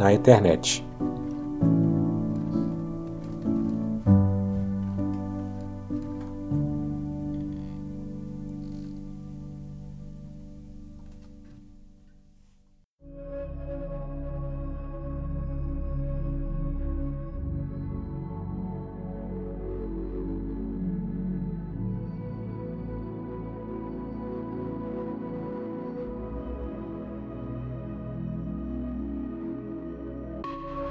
na internet.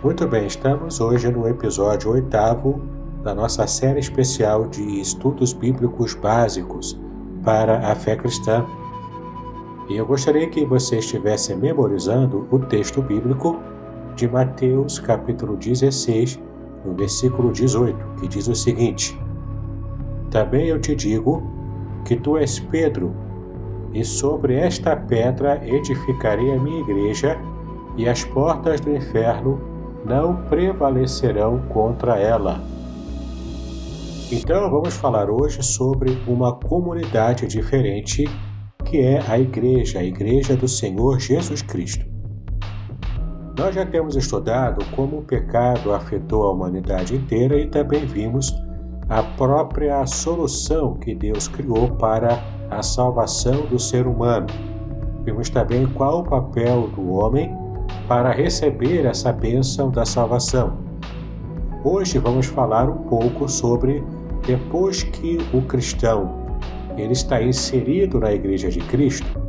Muito bem, estamos hoje no episódio oitavo da nossa série especial de estudos bíblicos básicos para a fé cristã. E eu gostaria que você estivesse memorizando o texto bíblico de Mateus, capítulo 16, no versículo 18, que diz o seguinte: Também eu te digo que tu és Pedro, e sobre esta pedra edificarei a minha igreja, e as portas do inferno não prevalecerão contra ela. Então vamos falar hoje sobre uma comunidade diferente que é a Igreja, a Igreja do Senhor Jesus Cristo. Nós já temos estudado como o pecado afetou a humanidade inteira e também vimos a própria solução que Deus criou para a salvação do ser humano. Vimos também qual o papel do homem para receber essa bênção da salvação. Hoje vamos falar um pouco sobre depois que o cristão ele está inserido na igreja de Cristo,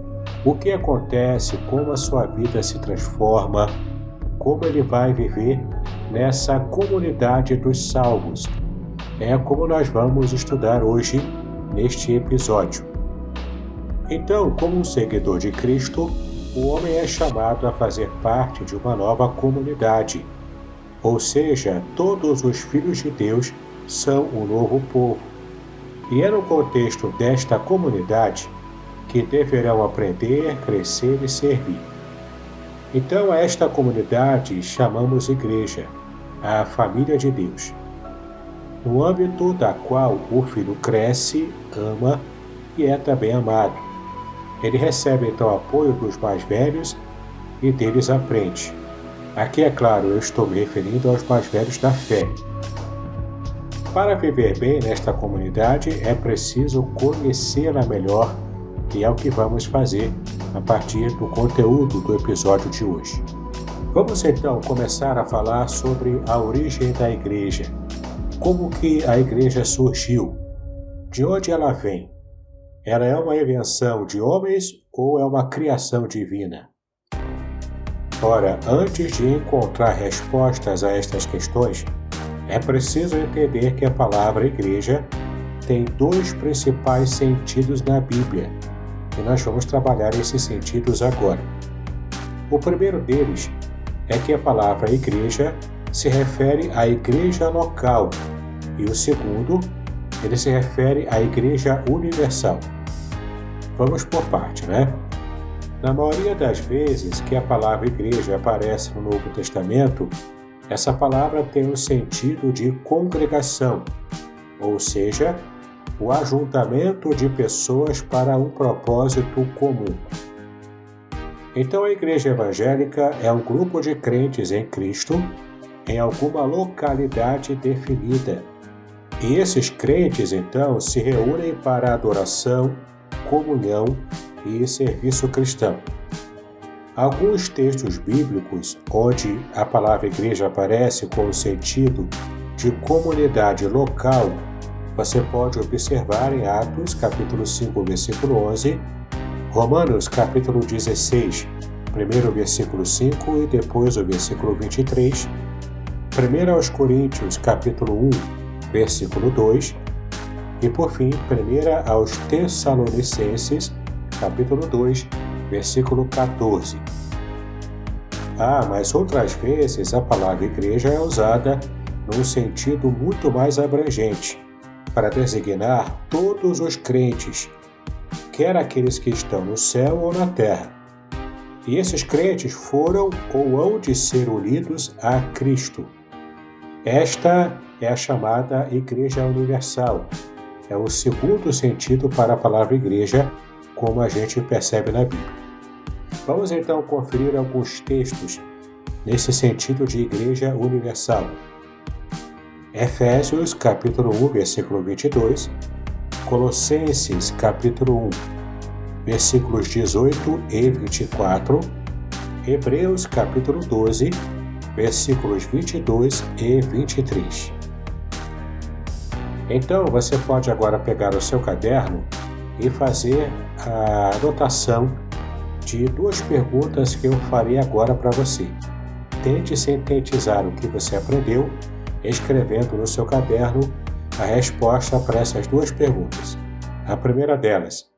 o que acontece, como a sua vida se transforma, como ele vai viver nessa comunidade dos salvos. É como nós vamos estudar hoje neste episódio. Então, como um seguidor de Cristo, o homem é chamado a fazer parte de uma nova comunidade, ou seja, todos os filhos de Deus são um novo povo. E é no contexto desta comunidade que deverão aprender, crescer e servir. Então, a esta comunidade chamamos igreja, a família de Deus, no âmbito da qual o filho cresce, ama e é também amado ele recebe então apoio dos mais velhos e deles aprende. Aqui, é claro, eu estou me referindo aos mais velhos da fé. Para viver bem nesta comunidade é preciso conhecê-la melhor e é o que vamos fazer a partir do conteúdo do episódio de hoje. Vamos então começar a falar sobre a origem da igreja. Como que a igreja surgiu? De onde ela vem? Ela é uma invenção de homens ou é uma criação divina? Ora, antes de encontrar respostas a estas questões, é preciso entender que a palavra igreja tem dois principais sentidos na Bíblia, e nós vamos trabalhar esses sentidos agora. O primeiro deles é que a palavra igreja se refere à igreja local, e o segundo ele se refere à Igreja Universal. Vamos por parte, né? Na maioria das vezes que a palavra igreja aparece no Novo Testamento, essa palavra tem o um sentido de congregação, ou seja, o ajuntamento de pessoas para um propósito comum. Então, a igreja evangélica é um grupo de crentes em Cristo em alguma localidade definida e esses crentes, então, se reúnem para adoração, comunhão e serviço cristão. Alguns textos bíblicos onde a palavra igreja aparece com o sentido de comunidade local, você pode observar em Atos, capítulo 5, versículo 11, Romanos, capítulo 16, primeiro versículo 5 e depois o versículo 23, 1 aos Coríntios, capítulo 1, versículo 2, e por fim, 1 aos Tessalonicenses, capítulo 2, versículo 14. Ah, mas outras vezes a palavra igreja é usada num sentido muito mais abrangente, para designar todos os crentes, quer aqueles que estão no céu ou na terra. E esses crentes foram ou hão de ser unidos a Cristo. Esta é a chamada Igreja Universal, é o segundo sentido para a palavra igreja, como a gente percebe na Bíblia. Vamos então conferir alguns textos nesse sentido de igreja universal. Efésios capítulo 1, versículo 22, Colossenses capítulo 1, versículos 18 e 24, Hebreus capítulo 12, versículos 22 e 23. Então você pode agora pegar o seu caderno e fazer a anotação de duas perguntas que eu farei agora para você. Tente sintetizar o que você aprendeu, escrevendo no seu caderno a resposta para essas duas perguntas. A primeira delas: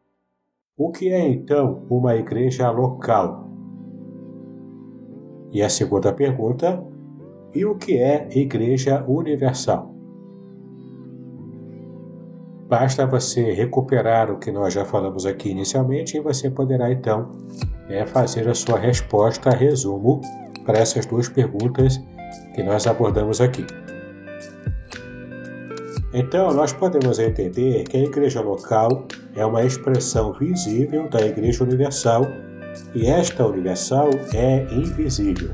O que é então uma igreja local? E a segunda pergunta: E o que é igreja universal? Basta você recuperar o que nós já falamos aqui inicialmente e você poderá então é, fazer a sua resposta a resumo para essas duas perguntas que nós abordamos aqui. Então, nós podemos entender que a igreja local é uma expressão visível da igreja universal e esta universal é invisível.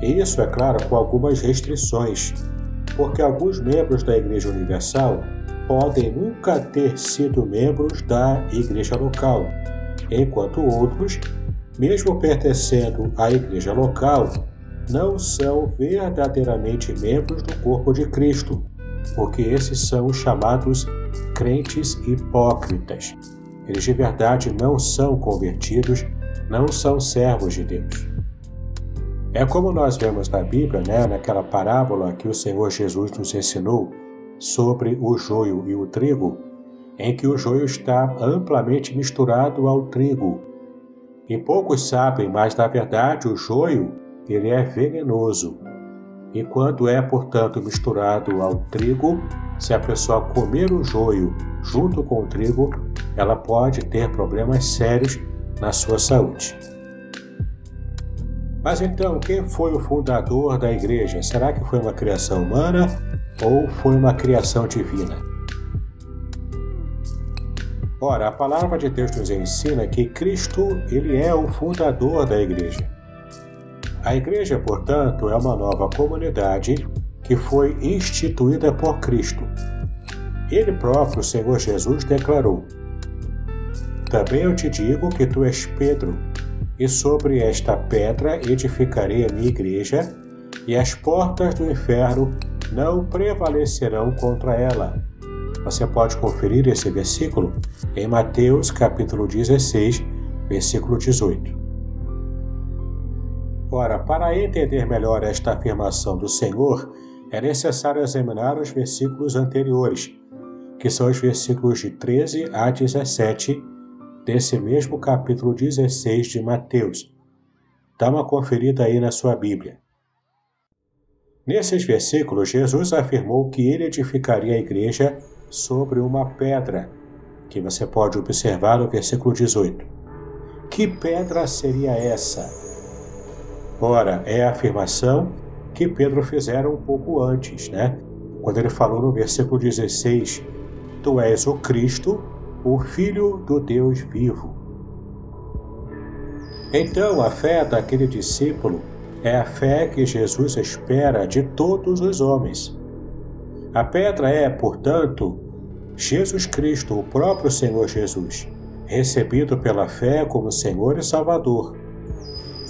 Isso, é claro, com algumas restrições, porque alguns membros da igreja universal podem nunca ter sido membros da igreja local, enquanto outros, mesmo pertencendo à igreja local, não são verdadeiramente membros do corpo de Cristo, porque esses são os chamados crentes hipócritas. Eles de verdade não são convertidos, não são servos de Deus. É como nós vemos na Bíblia, né, naquela parábola que o Senhor Jesus nos ensinou sobre o joio e o trigo, em que o joio está amplamente misturado ao trigo. E poucos sabem, mas na verdade o joio ele é venenoso. E quando é, portanto, misturado ao trigo, se a pessoa comer o joio junto com o trigo, ela pode ter problemas sérios na sua saúde. Mas então, quem foi o fundador da igreja? Será que foi uma criação humana ou foi uma criação divina? Ora, a palavra de Deus nos ensina que Cristo, ele é o fundador da igreja. A igreja, portanto, é uma nova comunidade que foi instituída por Cristo. Ele próprio, o Senhor Jesus, declarou: Também eu te digo que tu és Pedro, e sobre esta pedra edificarei a minha igreja, e as portas do inferno não prevalecerão contra ela. Você pode conferir esse versículo em Mateus capítulo 16, versículo 18. Ora, para entender melhor esta afirmação do Senhor, é necessário examinar os versículos anteriores, que são os versículos de 13 a 17 desse mesmo capítulo 16 de Mateus. Dá uma conferida aí na sua Bíblia. Nesses versículos, Jesus afirmou que ele edificaria a igreja sobre uma pedra, que você pode observar no versículo 18. Que pedra seria essa? Ora, é a afirmação que Pedro fizera um pouco antes, né? Quando ele falou no versículo 16: Tu és o Cristo, o Filho do Deus vivo. Então, a fé daquele discípulo é a fé que Jesus espera de todos os homens. A pedra é, portanto, Jesus Cristo, o próprio Senhor Jesus, recebido pela fé como Senhor e Salvador.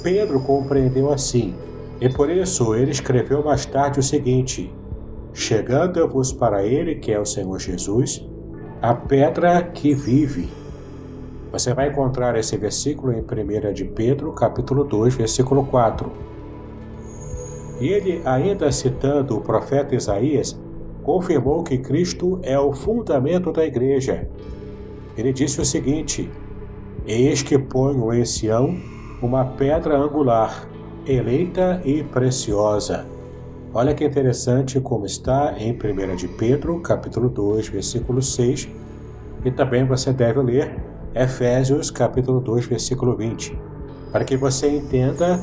Pedro compreendeu assim, e por isso ele escreveu mais tarde o seguinte: Chegando-vos para ele, que é o Senhor Jesus, a pedra que vive. Você vai encontrar esse versículo em 1 de Pedro, capítulo 2, versículo 4. Ele, ainda citando o profeta Isaías, confirmou que Cristo é o fundamento da igreja. Ele disse o seguinte: Eis que ponho em Sião uma pedra angular, eleita e preciosa. Olha que interessante como está em 1 de Pedro, capítulo 2, versículo 6, e também você deve ler Efésios, capítulo 2, versículo 20, para que você entenda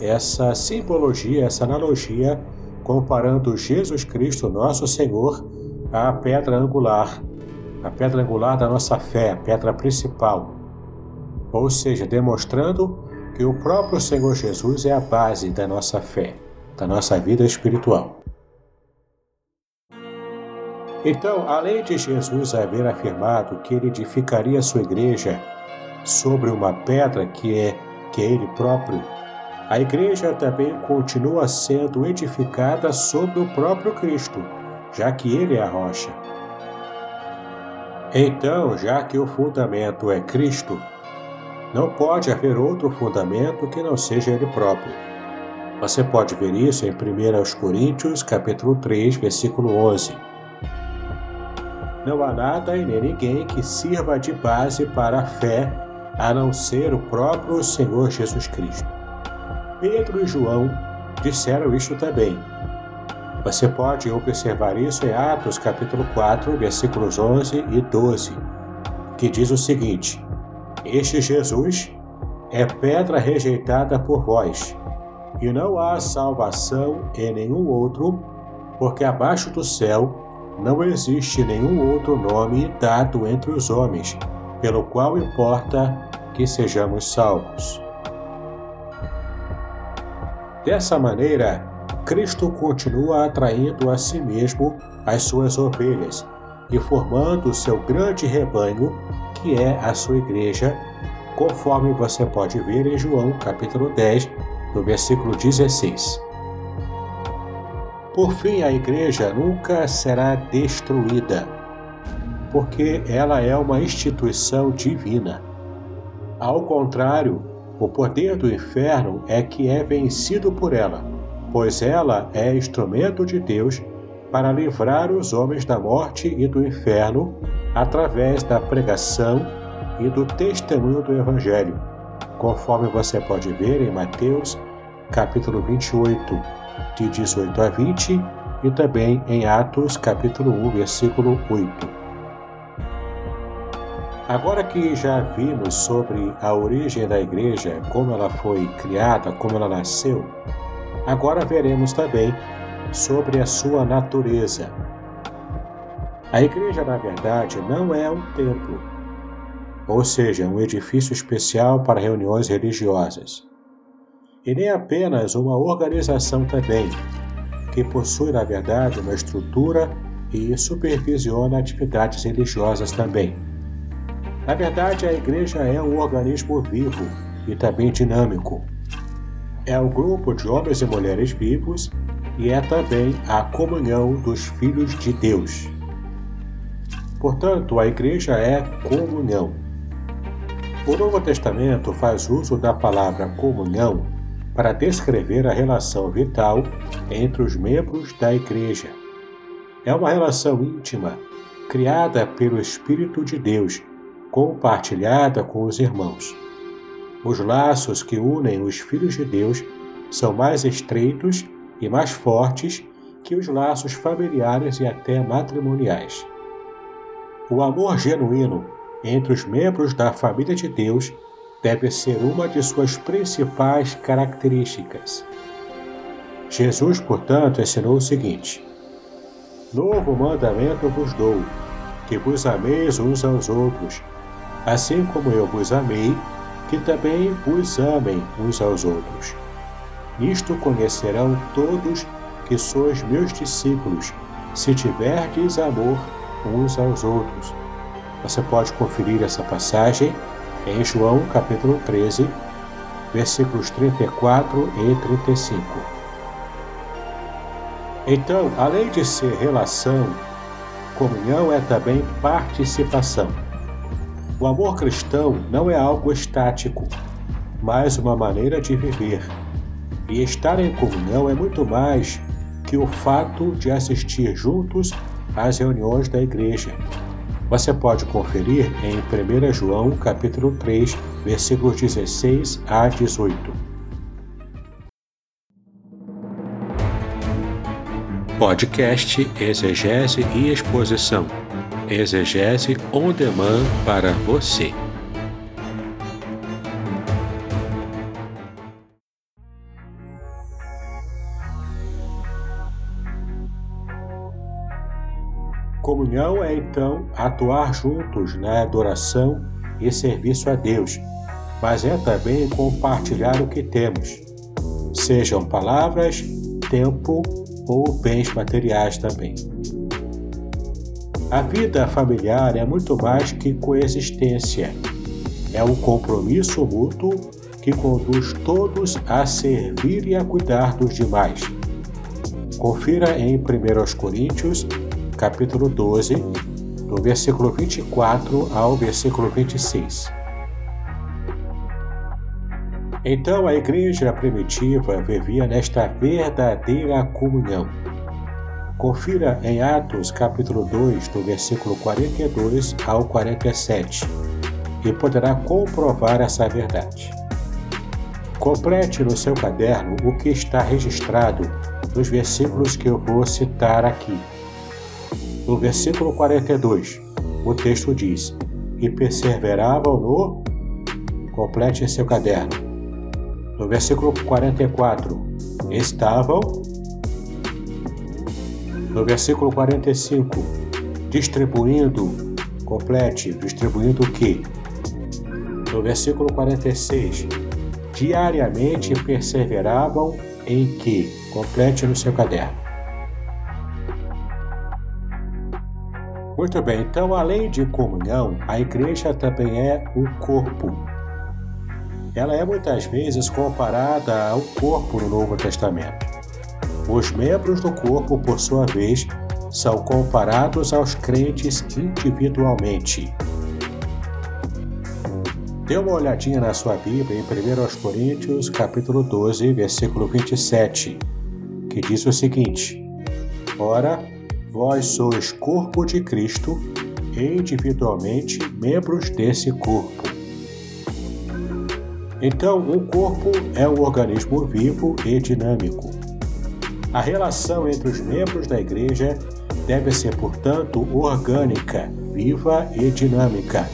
essa simbologia, essa analogia, comparando Jesus Cristo, nosso Senhor, à pedra angular, a pedra angular da nossa fé, a pedra principal. Ou seja, demonstrando que o próprio Senhor Jesus é a base da nossa fé, da nossa vida espiritual. Então, além de Jesus haver afirmado que ele edificaria sua igreja sobre uma pedra que é que é ele próprio, a igreja também continua sendo edificada sobre o próprio Cristo, já que ele é a rocha. Então, já que o fundamento é Cristo, não pode haver outro fundamento que não seja ele próprio. Você pode ver isso em 1 Coríntios, capítulo 3, versículo 11. Não há nada e nem ninguém que sirva de base para a fé a não ser o próprio Senhor Jesus Cristo. Pedro e João disseram isto também. Você pode observar isso em Atos capítulo 4, versículos 11 e 12, que diz o seguinte: este Jesus é pedra rejeitada por vós, e não há salvação em nenhum outro, porque abaixo do céu não existe nenhum outro nome dado entre os homens, pelo qual importa que sejamos salvos. Dessa maneira, Cristo continua atraindo a si mesmo as suas ovelhas e formando o seu grande rebanho que é a sua igreja, conforme você pode ver em João capítulo 10, no versículo 16. Por fim, a igreja nunca será destruída, porque ela é uma instituição divina. Ao contrário, o poder do inferno é que é vencido por ela, pois ela é instrumento de Deus para livrar os homens da morte e do inferno através da pregação e do testemunho do Evangelho, conforme você pode ver em Mateus, capítulo 28, de 18 a 20, e também em Atos, capítulo 1, versículo 8. Agora que já vimos sobre a origem da igreja, como ela foi criada, como ela nasceu, agora veremos também sobre a sua natureza. A igreja, na verdade, não é um templo, ou seja, um edifício especial para reuniões religiosas, e nem apenas uma organização também, que possui, na verdade, uma estrutura e supervisiona atividades religiosas também. Na verdade, a igreja é um organismo vivo e também dinâmico. É o um grupo de homens e mulheres vivos e é também a comunhão dos filhos de Deus. Portanto, a igreja é comunhão. O Novo Testamento faz uso da palavra comunhão para descrever a relação vital entre os membros da igreja. É uma relação íntima, criada pelo Espírito de Deus, compartilhada com os irmãos. Os laços que unem os filhos de Deus são mais estreitos e mais fortes que os laços familiares e até matrimoniais. O amor genuíno entre os membros da família de Deus deve ser uma de suas principais características. Jesus, portanto, ensinou o seguinte: Novo mandamento vos dou, que vos ameis uns aos outros, assim como eu vos amei, que também vos amem uns aos outros. Nisto conhecerão todos que sois meus discípulos, se tiverdes amor uns aos outros. Você pode conferir essa passagem em João capítulo 13, versículos 34 e 35. Então, além de ser relação, comunhão é também participação. O amor cristão não é algo estático, mas uma maneira de viver. E estar em comunhão é muito mais que o fato de assistir juntos às reuniões da igreja. Você pode conferir em 1 João capítulo 3, versículos 16 a 18. Podcast Exegese e Exposição. Exegese on demand para você. Comunhão é então atuar juntos na adoração e serviço a Deus, mas é também compartilhar o que temos, sejam palavras, tempo ou bens materiais também. A vida familiar é muito mais que coexistência. É um compromisso mútuo que conduz todos a servir e a cuidar dos demais. Confira em 1 Coríntios capítulo 12, do versículo 24 ao versículo 26. Então a igreja primitiva vivia nesta verdadeira comunhão. Confira em Atos capítulo 2, do versículo 42 ao 47, e poderá comprovar essa verdade. Complete no seu caderno o que está registrado nos versículos que eu vou citar aqui. No versículo 42, o texto diz: E perseveravam no. Complete em seu caderno. No versículo 44, estavam. No versículo 45, distribuindo. Complete, distribuindo o que? No versículo 46, diariamente perseveravam em que? Complete no seu caderno. Muito bem, então além de comunhão, a igreja também é o corpo. Ela é muitas vezes comparada ao corpo no Novo Testamento. Os membros do corpo, por sua vez, são comparados aos crentes individualmente. Dê uma olhadinha na sua Bíblia em 1 Coríntios, capítulo 12, versículo 27, que diz o seguinte: Ora, vós sois corpo de Cristo e individualmente membros desse corpo. Então, um corpo é um organismo vivo e dinâmico. A relação entre os membros da igreja deve ser, portanto, orgânica, viva e dinâmica,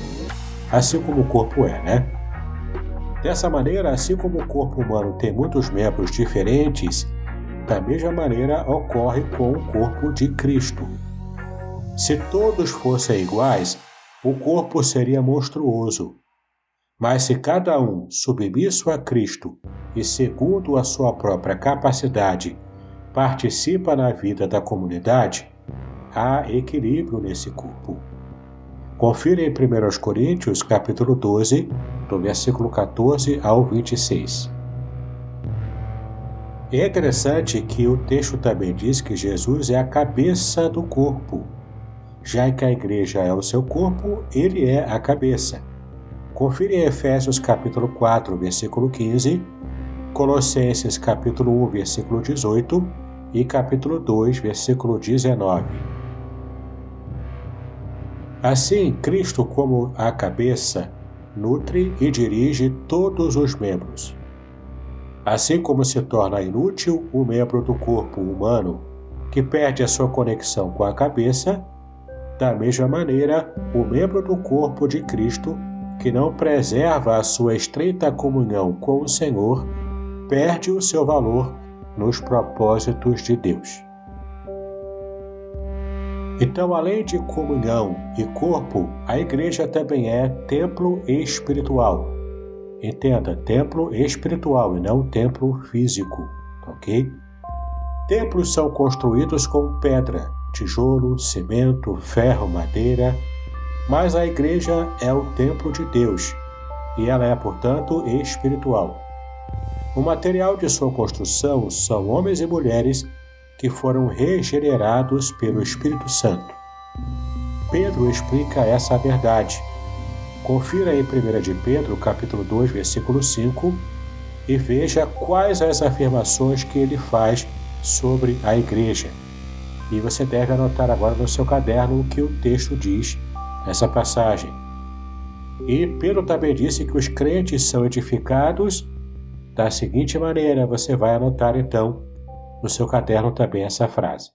assim como o corpo é, né? Dessa maneira, assim como o corpo humano tem muitos membros diferentes da mesma maneira ocorre com o corpo de Cristo. Se todos fossem iguais, o corpo seria monstruoso. Mas se cada um, submisso a Cristo e segundo a sua própria capacidade, participa na vida da comunidade, há equilíbrio nesse corpo. Confira em 1 Coríntios, capítulo 12, do versículo 14 ao 26. É interessante que o texto também diz que Jesus é a cabeça do corpo. Já que a igreja é o seu corpo, ele é a cabeça. Confira em Efésios capítulo 4, versículo 15, Colossenses capítulo 1, versículo 18 e capítulo 2, versículo 19. Assim, Cristo, como a cabeça, nutre e dirige todos os membros. Assim como se torna inútil o membro do corpo humano que perde a sua conexão com a cabeça, da mesma maneira, o membro do corpo de Cristo que não preserva a sua estreita comunhão com o Senhor perde o seu valor nos propósitos de Deus. Então, além de comunhão e corpo, a igreja também é templo espiritual Entenda, templo espiritual e não templo físico, ok? Templos são construídos com pedra, tijolo, cimento, ferro, madeira, mas a igreja é o templo de Deus e ela é, portanto, espiritual. O material de sua construção são homens e mulheres que foram regenerados pelo Espírito Santo. Pedro explica essa verdade. Confira em 1 de Pedro, capítulo 2, versículo 5, e veja quais as afirmações que ele faz sobre a igreja. E você deve anotar agora no seu caderno o que o texto diz nessa passagem. E Pedro também disse que os crentes são edificados da seguinte maneira: você vai anotar então no seu caderno também essa frase.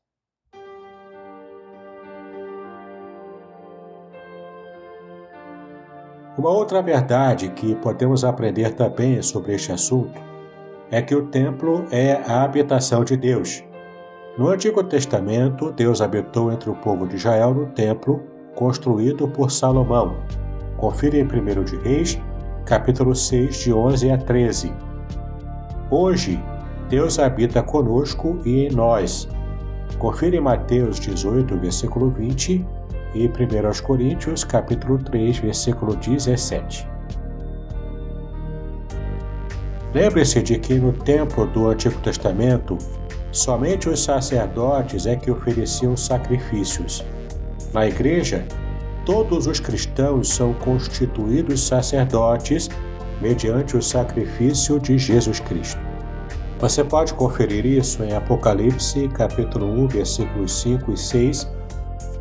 Uma outra verdade que podemos aprender também sobre este assunto é que o templo é a habitação de Deus. No Antigo Testamento, Deus habitou entre o povo de Israel no templo construído por Salomão. Confira em 1 de Reis, capítulo 6, de 11 a 13. Hoje, Deus habita conosco e em nós. Confira em Mateus 18, versículo 20 e 1 Coríntios, capítulo 3, versículo 17. Lembre-se de que no templo do Antigo Testamento, somente os sacerdotes é que ofereciam sacrifícios. Na igreja, todos os cristãos são constituídos sacerdotes mediante o sacrifício de Jesus Cristo. Você pode conferir isso em Apocalipse, capítulo 1, versículos 5 e 6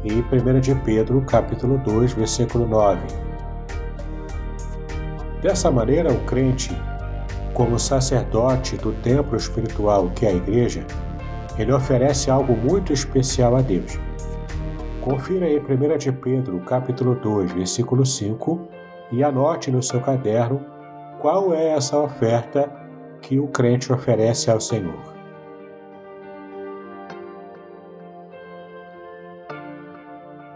e 1 de Pedro, capítulo 2, versículo 9. Dessa maneira, o crente, como sacerdote do templo espiritual que é a igreja, ele oferece algo muito especial a Deus. Confira em 1 de Pedro, capítulo 2, versículo 5 e anote no seu caderno qual é essa oferta que o crente oferece ao Senhor.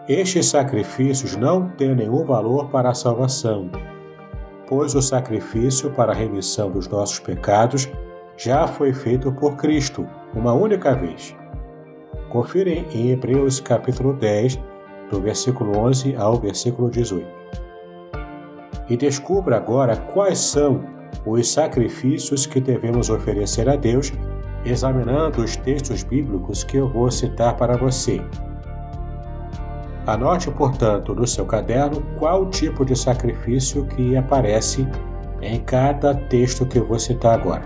Estes sacrifícios não têm nenhum valor para a salvação, pois o sacrifício para a remissão dos nossos pecados já foi feito por Cristo, uma única vez. Confira em Hebreus capítulo 10, do versículo 11 ao versículo 18. E descubra agora quais são os sacrifícios que devemos oferecer a Deus, examinando os textos bíblicos que eu vou citar para você. Anote, portanto, no seu caderno qual tipo de sacrifício que aparece em cada texto que eu vou citar agora.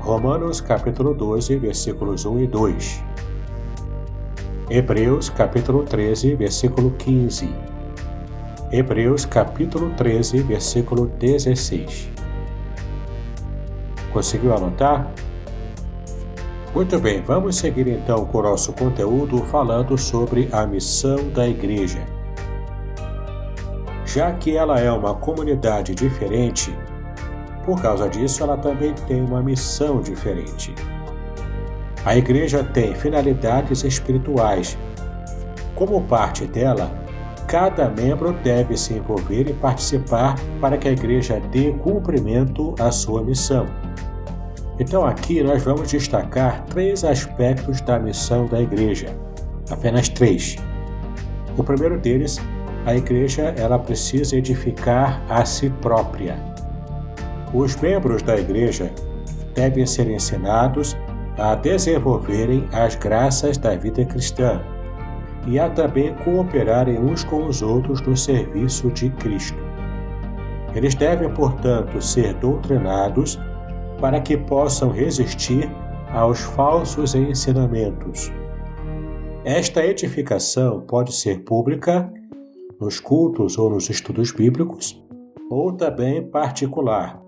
Romanos capítulo 12, versículos 1 e 2. Hebreus capítulo 13, versículo 15. Hebreus capítulo 13, versículo 16. Conseguiu anotar? Muito bem, vamos seguir então com o nosso conteúdo falando sobre a missão da igreja. Já que ela é uma comunidade diferente, por causa disso ela também tem uma missão diferente. A igreja tem finalidades espirituais. Como parte dela, cada membro deve se envolver e participar para que a igreja dê cumprimento à sua missão. Então aqui nós vamos destacar três aspectos da missão da igreja, apenas três. O primeiro deles, a igreja ela precisa edificar a si própria. Os membros da igreja devem ser ensinados a desenvolverem as graças da vida cristã e a também cooperarem uns com os outros no serviço de Cristo. Eles devem, portanto, ser doutrinados para que possam resistir aos falsos ensinamentos. Esta edificação pode ser pública, nos cultos ou nos estudos bíblicos, ou também particular,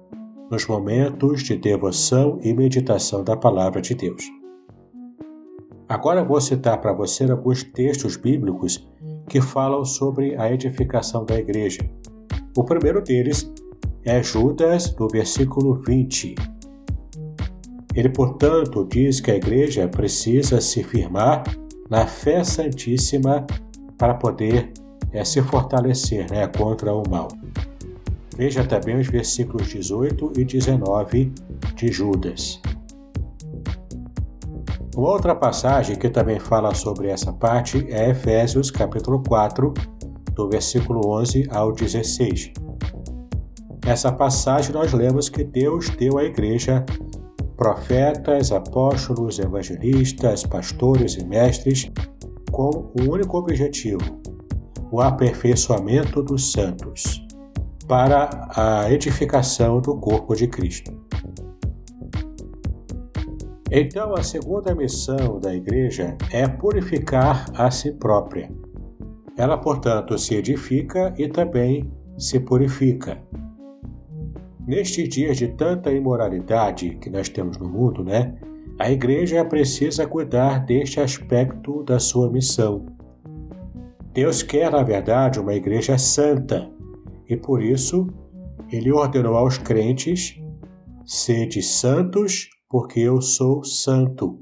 nos momentos de devoção e meditação da Palavra de Deus. Agora vou citar para você alguns textos bíblicos que falam sobre a edificação da igreja. O primeiro deles é Judas, do versículo 20. Ele, portanto, diz que a igreja precisa se firmar na fé santíssima para poder é, se fortalecer né, contra o mal. Veja também os versículos 18 e 19 de Judas. Uma outra passagem que também fala sobre essa parte é Efésios capítulo 4, do versículo 11 ao 16. Essa passagem nós lemos que Deus deu à igreja profetas, apóstolos, evangelistas, pastores e mestres com um único objetivo: o aperfeiçoamento dos santos, para a edificação do corpo de Cristo. Então, a segunda missão da igreja é purificar a si própria. Ela, portanto, se edifica e também se purifica. Nestes dias de tanta imoralidade que nós temos no mundo, né? A igreja precisa cuidar deste aspecto da sua missão. Deus quer, na verdade, uma igreja santa e por isso ele ordenou aos crentes: sede santos porque eu sou santo,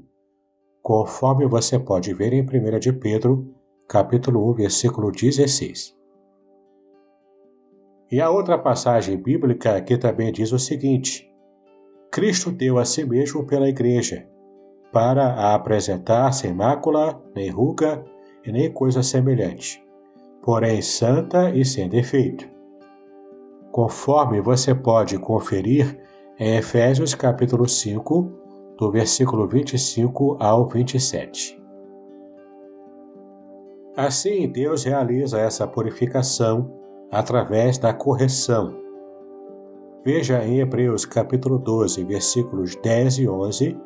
conforme você pode ver em 1 de Pedro, capítulo 1, versículo 16. E a outra passagem bíblica aqui também diz o seguinte: Cristo deu a si mesmo pela igreja, para a apresentar sem mácula, nem ruga e nem coisa semelhante, porém santa e sem defeito. Conforme você pode conferir em Efésios capítulo 5, do versículo 25 ao 27. Assim, Deus realiza essa purificação através da correção. Veja em Hebreus capítulo 12, versículos 10 e 11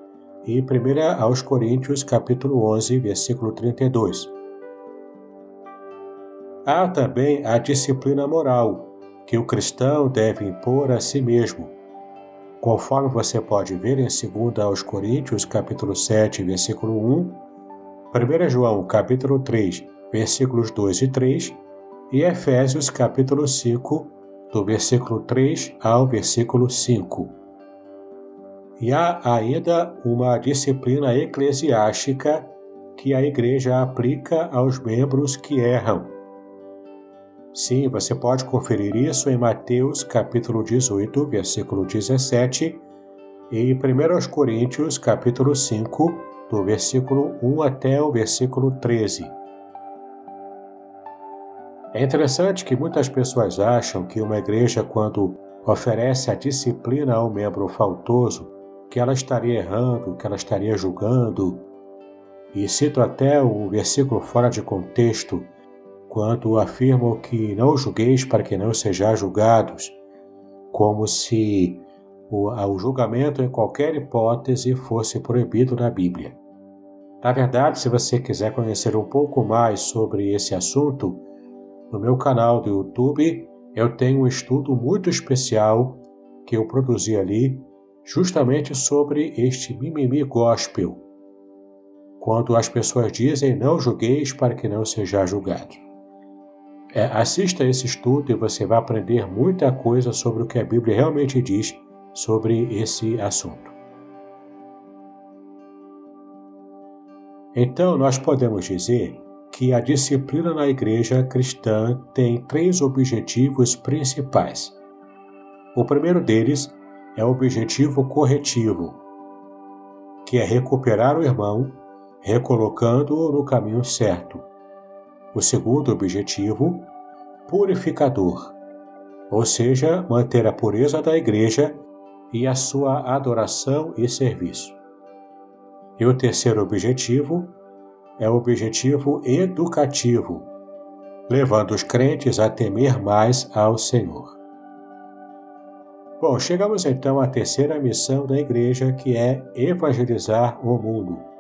e 1 aos Coríntios capítulo 11, versículo 32. Há também a disciplina moral que o cristão deve impor a si mesmo conforme você pode ver em 2 aos Coríntios, capítulo 7, versículo 1, 1 João, capítulo 3, versículos 2 e 3, e Efésios, capítulo 5, do versículo 3 ao versículo 5. E há ainda uma disciplina eclesiástica que a igreja aplica aos membros que erram, Sim, você pode conferir isso em Mateus capítulo 18, versículo 17 e 1 Coríntios capítulo 5, do versículo 1 até o versículo 13. É interessante que muitas pessoas acham que uma igreja, quando oferece a disciplina ao membro faltoso, que ela estaria errando, que ela estaria julgando. E cito até o versículo fora de contexto quando afirmam que não julgueis para que não sejais julgados, como se o, o julgamento em qualquer hipótese fosse proibido na Bíblia. Na verdade, se você quiser conhecer um pouco mais sobre esse assunto, no meu canal do YouTube eu tenho um estudo muito especial que eu produzi ali justamente sobre este mimimi gospel, quando as pessoas dizem não julgueis para que não seja julgado. É, assista esse estudo e você vai aprender muita coisa sobre o que a Bíblia realmente diz sobre esse assunto. Então, nós podemos dizer que a disciplina na igreja cristã tem três objetivos principais. O primeiro deles é o objetivo corretivo, que é recuperar o irmão, recolocando-o no caminho certo o segundo objetivo, purificador, ou seja, manter a pureza da igreja e a sua adoração e serviço. E o terceiro objetivo é o objetivo educativo, levando os crentes a temer mais ao Senhor. Bom, chegamos então à terceira missão da igreja, que é evangelizar o mundo.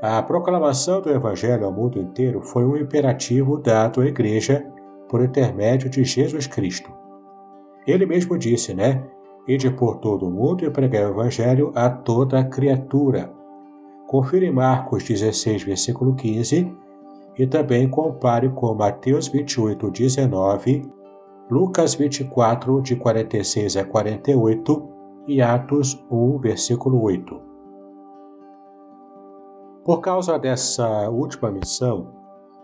A proclamação do Evangelho ao mundo inteiro foi um imperativo dado à Igreja por intermédio de Jesus Cristo. Ele mesmo disse, né? Ide por todo o mundo e pregai o Evangelho a toda criatura. Confira em Marcos 16, versículo 15, e também compare com Mateus 28, 19, Lucas 24, de 46 a 48 e Atos 1, versículo 8. Por causa dessa última missão,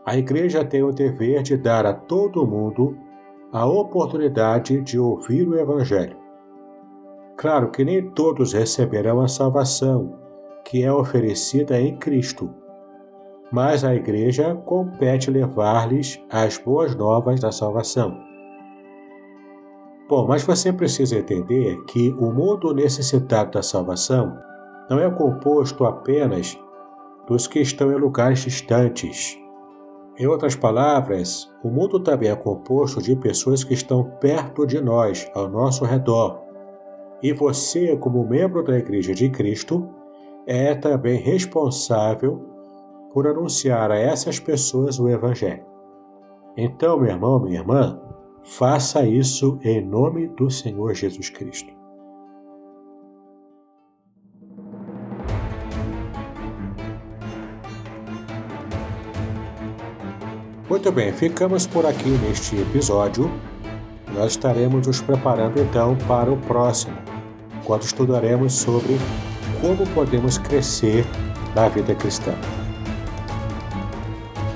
a Igreja tem o dever de dar a todo mundo a oportunidade de ouvir o Evangelho. Claro que nem todos receberão a salvação, que é oferecida em Cristo, mas a Igreja compete levar-lhes as boas novas da salvação. Bom, mas você precisa entender que o mundo necessitado da salvação não é composto apenas dos que estão em lugares distantes. Em outras palavras, o mundo também é composto de pessoas que estão perto de nós, ao nosso redor. E você, como membro da Igreja de Cristo, é também responsável por anunciar a essas pessoas o Evangelho. Então, meu irmão, minha irmã, faça isso em nome do Senhor Jesus Cristo. Muito bem, ficamos por aqui neste episódio. Nós estaremos nos preparando então para o próximo, quando estudaremos sobre como podemos crescer na vida cristã.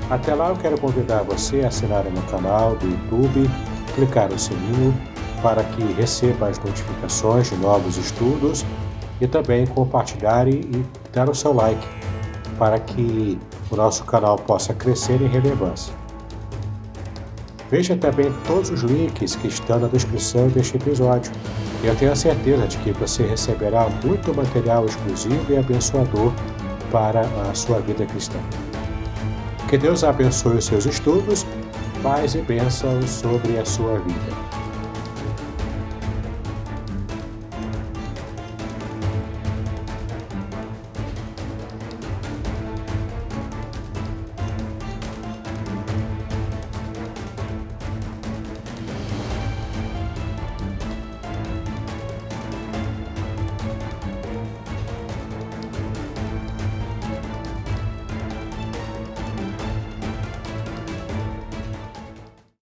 Até lá eu quero convidar você a assinar o meu canal do YouTube, clicar no sininho para que receba as notificações de novos estudos e também compartilhar e dar o seu like para que o nosso canal possa crescer em relevância. Veja também todos os links que estão na descrição deste episódio. Eu tenho a certeza de que você receberá muito material exclusivo e abençoador para a sua vida cristã. Que Deus abençoe os seus estudos, paz e bênçãos sobre a sua vida.